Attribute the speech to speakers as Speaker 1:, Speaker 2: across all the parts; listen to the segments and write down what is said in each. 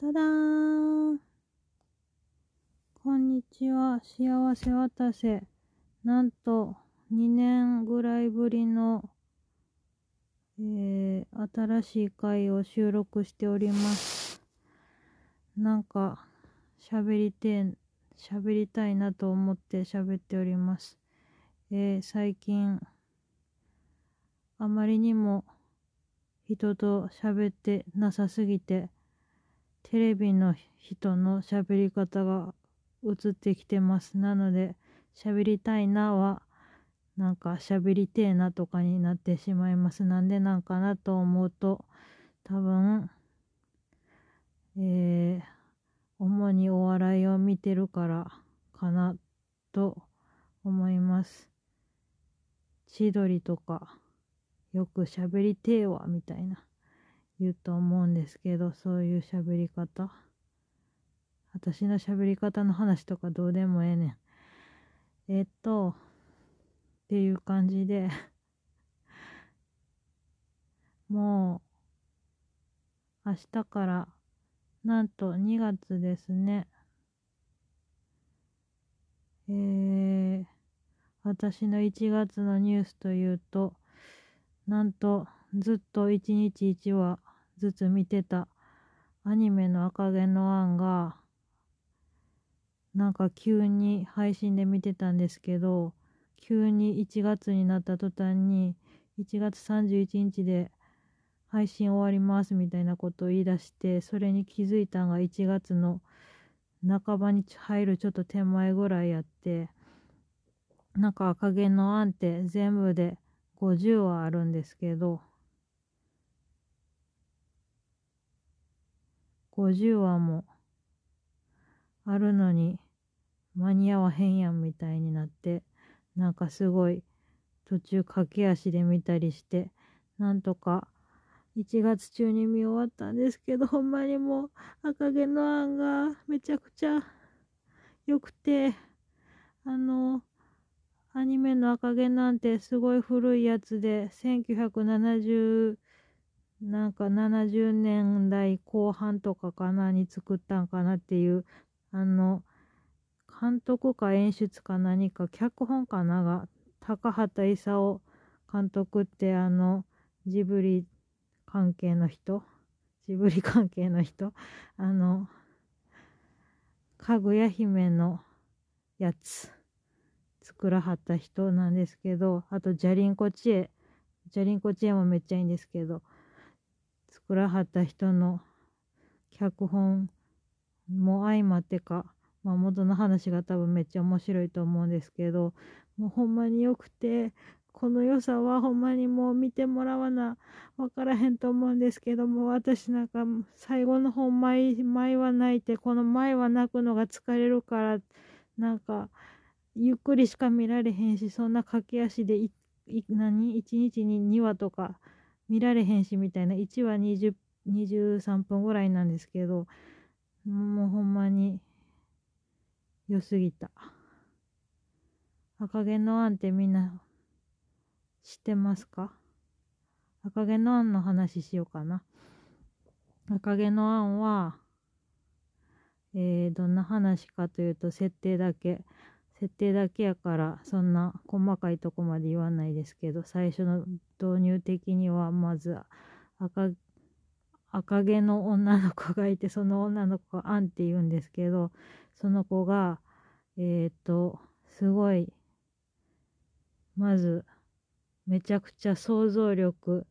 Speaker 1: ただーん。こんにちは。幸せ渡せ。なんと、2年ぐらいぶりの、えー、新しい回を収録しております。なんか、喋りて、喋りたいなと思って喋っております。えー、最近、あまりにも人と喋ってなさすぎて、テレビの人の喋り方が映ってきてます。なので、喋りたいなは、なんか喋りてえなとかになってしまいます。なんでなんかなと思うと、多分、えー、主にお笑いを見てるからかなと思います。千鳥とか、よく喋りてえわ、みたいな。言うと思うんですけど、そういう喋り方。私の喋り方の話とかどうでもええねん。えっと、っていう感じで もう、明日から、なんと2月ですね。えー、私の1月のニュースというと、なんと、ずっと1日1話ずつ見てた。アニメの赤毛のアンが、なんか急に配信で見てたんですけど、急に1月になった途端に、1月31日で配信終わりますみたいなことを言い出して、それに気づいたのが1月の半ばに入るちょっと手前ぐらいやって、なんか赤毛のアンって全部で50話あるんですけど、50話もあるのに間に合わへんやんみたいになって、なんかすごい途中駆け足で見たりして、なんとか1月中に見終わったんですけど、ほんまにもう赤毛のアンがめちゃくちゃ良くて、あの、アニメの赤毛なんてすごい古いやつで、1970なんか70年代後半とかかなに作ったんかなっていう、あの、監督か演出か何か、脚本かなが、高畑勲監督ってあの、ジブリ関係の人ジブリ関係の人あの、かぐや姫のやつ、作らはった人なんですけど、あと、ジャリンコチエ、ジャリンコチエもめっちゃいいんですけど、作らはった人の脚本も相まってか、まあ、元の話が多分めっちゃ面白いと思うんですけど、もうほんまに良くて、この良さはほんまにもう見てもらわな、わからへんと思うんですけども、私なんか最後の方前、前は泣いて、この前は泣くのが疲れるから、なんか、ゆっくりしか見られへんし、そんな駆け足でい、い何 ?1 日に2話とか見られへんしみたいな。1話20 23分ぐらいなんですけどもうほんまに良すぎた。赤毛のアンってみんな知ってますか？赤毛のアンの話しようかな。赤毛のアンはえー、どんな話かというと設定だけ。設定だけやからそんな細かいとこまで言わないですけど最初の導入的にはまず赤赤毛の女の子がいてその女の子がアンって言うんですけどその子がえっ、ー、とすごいまずめちゃくちゃ想像力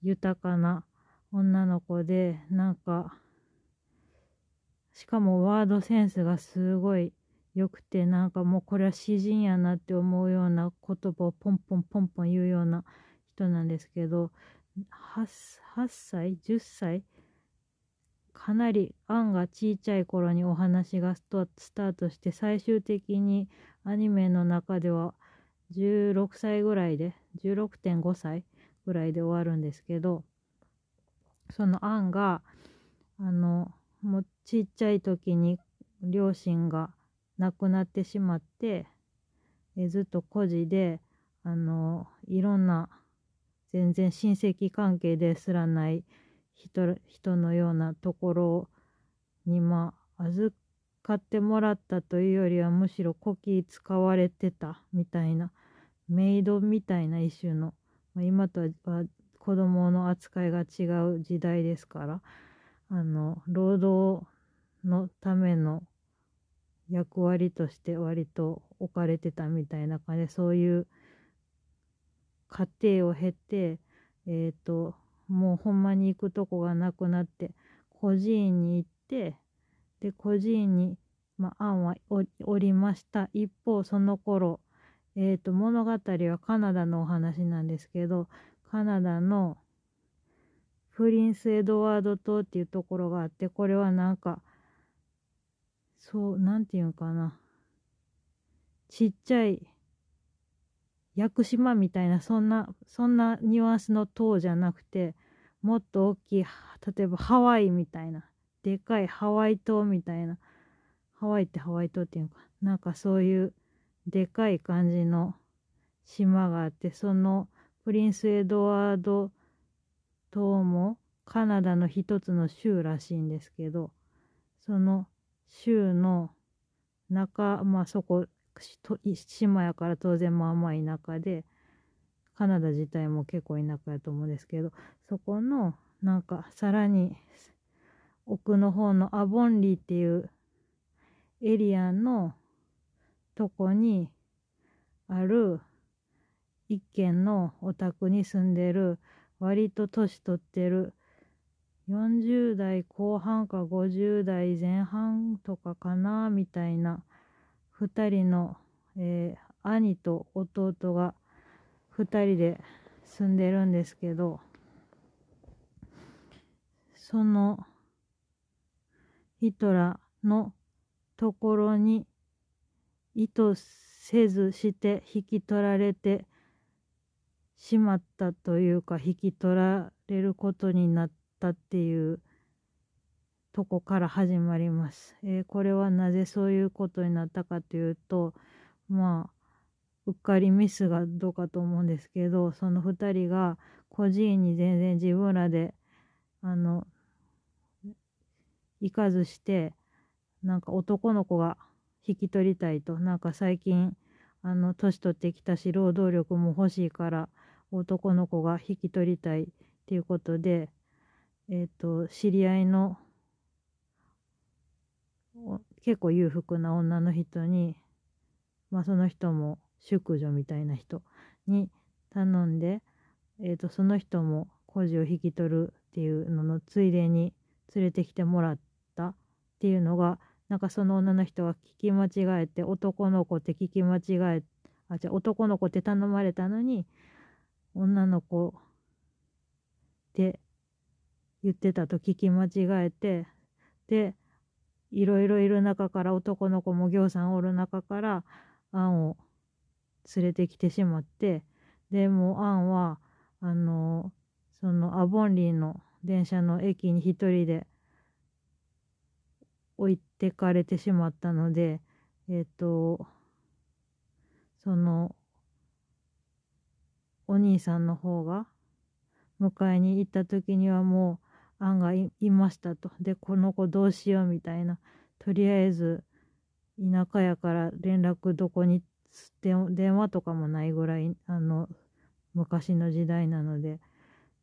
Speaker 1: 豊かな女の子でなんかしかもワードセンスがすごいよくて、なんかもうこれは詩人やなって思うような言葉をポンポンポンポン言うような人なんですけど、8, 8歳 ?10 歳かなり案が小さい頃にお話がスタートして最終的にアニメの中では16歳ぐらいで16.5歳ぐらいで終わるんですけどその案があのもうちっちゃい時に両親が亡くなってしまって、えずっと孤児で、あの、いろんな、全然親戚関係ですらない人人のようなところにまあ預かってもらったというよりはむしろ古希使われてたみたいなメイドみたいな一種の、まあ、今とは子供の扱いが違う時代ですからあの労働のための役割として割と置かれてたみたいな感じでそういう過程を経てえっ、ー、ともうほんまに行くとこがなくなって孤児院に行ってで孤児院に、まあ、案はおりました。一方その頃えーと、物語はカナダのお話なんですけどカナダのプリンス・エドワード島っていうところがあってこれはなんかそうなんていうんかな。ちっちゃい屋久島みたいなそんなそんなニュアンスの塔じゃなくてもっと大きい例えばハワイみたいなでかいハワイ島みたいなハワイってハワイ島っていうかなんかそういうでかい感じの島があってそのプリンス・エドワード島もカナダの一つの州らしいんですけどその州の中まあそこ島やから当然まあまあ田舎でカナダ自体も結構田舎やと思うんですけどそこのなんかさらに奥の方のアボンリーっていうエリアのとこにある一軒のお宅に住んでる割と年取ってる40代後半か50代前半とかかなみたいな。2人の、えー、兄と弟が2人で住んでるんですけどそのヒトラーのところに意図せずして引き取られてしまったというか引き取られることになってったっていうとこから始まります。えー、これはなぜそういうことになったかというとまあうっかりミスがどうかと思うんですけどその2人が孤児院に全然自分らであの行かずしてなんか男の子が引き取りたいとなんか最近あの年取ってきたし労働力も欲しいから男の子が引き取りたいっていうことでえっ、ー、と知り合いの結構裕福な女の人にまあその人も淑女みたいな人に頼んで、えー、とその人も孤児を引き取るっていうののついでに連れてきてもらったっていうのがなんかその女の人は聞き間違えて男の子って聞き間違えあじゃ男の子って頼まれたのに女の子って言ってたと聞き間違えてでいろいろいる中から男の子もぎょうさんおる中からアンを連れてきてしまってでもアンはあのそのアボンリーの電車の駅に一人で置いてかれてしまったので、えっ、ー、と、その、お兄さんの方が迎えに行った時にはもう案がいましたと。で、この子どうしようみたいな。とりあえず田舎やから連絡どこに電話とかもないぐらいあの昔の時代なので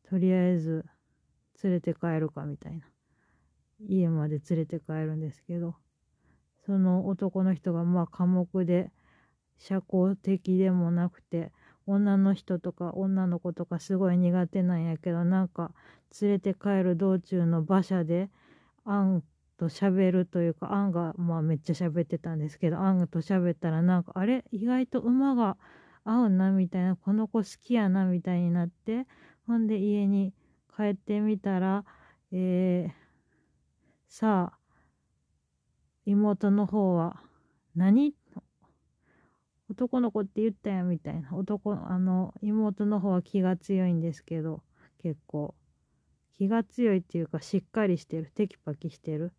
Speaker 1: とりあえず連れて帰るかみたいな家まで連れて帰るんですけどその男の人がまあ寡黙で社交的でもなくて女の人とか女の子とかすごい苦手なんやけどなんか連れて帰る道中の馬車でアンと喋るというかアンがまあめっちゃ喋ってたんですけどアンと喋ったらなんかあれ？意外と馬が合うなみたいなこの子好きやなみたいになってほんで家に帰ってみたらえー、さあ、妹の方は何、男の子って言ったやんみたいな。男、あの、妹の方は気が強いんですけど、結構。気が強いっていうか、しっかりしてる。テキパキしてる。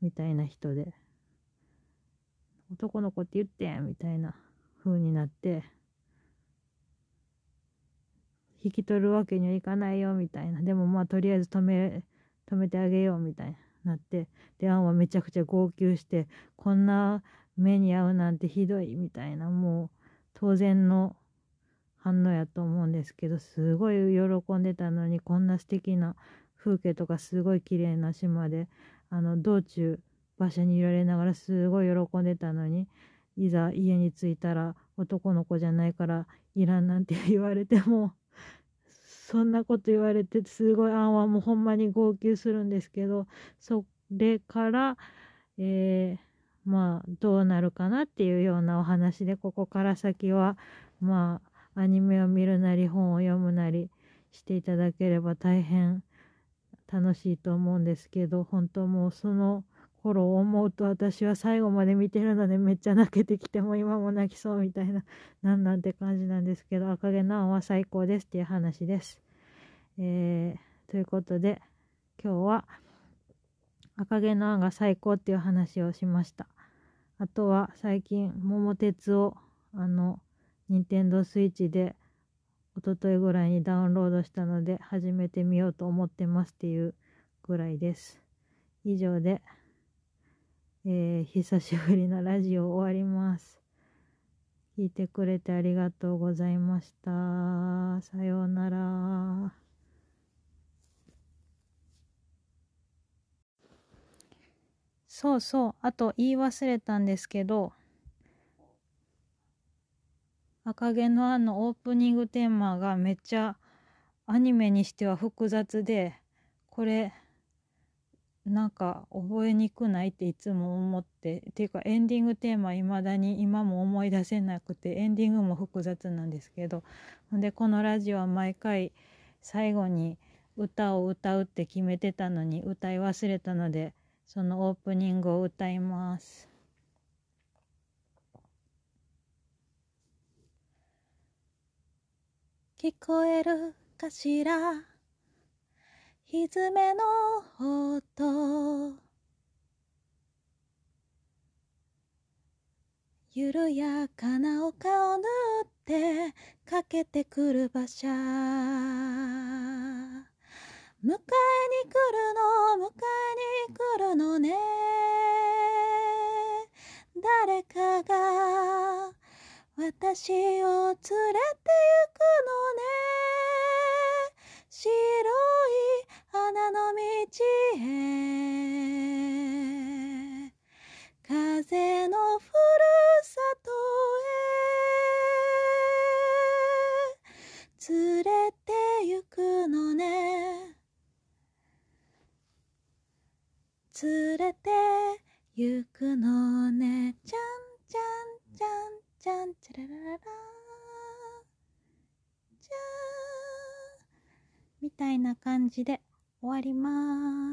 Speaker 1: みたいな人で。男の子って言ってやんみたいな風になって、引き取るわけにはいかないよみたいな。でもまあとりあえず止め、止めてあげようみたいな。なってでアンはめちゃくちゃ号泣してこんな目に遭うなんてひどいみたいなもう当然の反応やと思うんですけどすごい喜んでたのにこんな素敵な風景とかすごい綺麗な島であの道中馬車に揺られながらすごい喜んでたのにいざ家に着いたら男の子じゃないからいらんなんて言われてもそんなこと言われてすごいあんはもうほんまに号泣するんですけどそれから、えー、まあどうなるかなっていうようなお話でここから先はまあアニメを見るなり本を読むなりしていただければ大変楽しいと思うんですけど 本当もうその頃を思うと私は最後まで見てるのでめっちゃ泣けてきても今も泣きそうみたいななんなんて感じなんですけど赤毛のアンは最高ですっていう話です。えー、ということで今日は赤毛のアンが最高っていう話をしました。あとは最近桃鉄をあの任天堂スイッチで一昨日ぐらいにダウンロードしたので始めてみようと思ってますっていうぐらいです。以上でえー、久しぶりのラジオ終わります。聞いてくれてありがとうございました。さようなら。そうそう、あと言い忘れたんですけど、赤毛のアンのオープニングテーマがめっちゃアニメにしては複雑で、これなんか覚えにくないっていつも思ってっていうかエンディングテーマいまだに今も思い出せなくてエンディングも複雑なんですけどでこのラジオは毎回最後に歌を歌うって決めてたのに歌い忘れたのでそのオープニングを歌います。聞こえるかしら？ひずめの音。緩やかな丘を縫ってかけてくる馬車。迎えに来る私を連れて行く。感じで終わります。